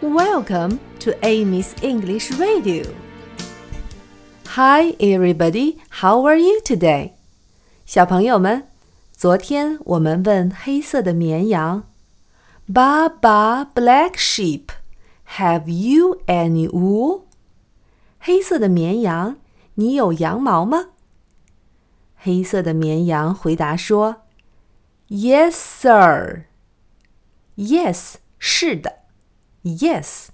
Welcome to Amy's English Radio. Hi, everybody. How are you today? 小朋友们，昨天我们问黑色的绵羊，Baba Black Sheep, have you any wool? 黑色的绵羊，你有羊毛吗？黑色的绵羊回答说：“Yes, sir. Yes，是的。 ” Yes,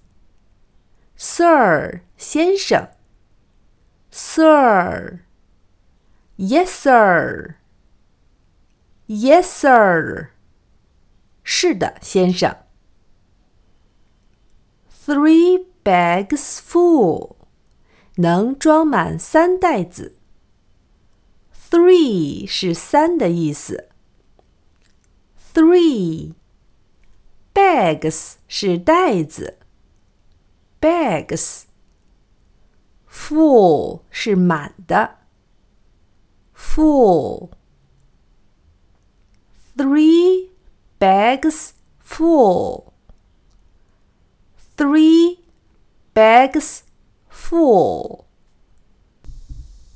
sir，先生。Sir. Yes, sir. Yes, sir. 是的，先生。Three bags full，能装满三袋子。Three 是三的意思。Three bags 是袋子。Bags full 是满的。Full three bags full. Three bags full.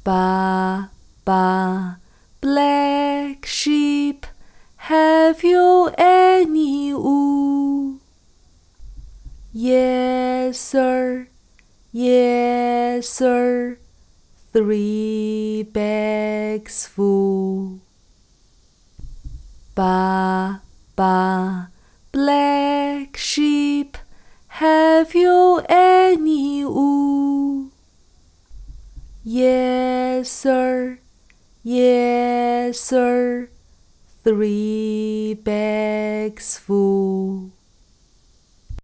Ba ba black sheep, have you any Yes, sir. Yes, sir. Three bags full. Ba ba black sheep, have you any wool? Yes, sir. Yes, sir. Three bags full.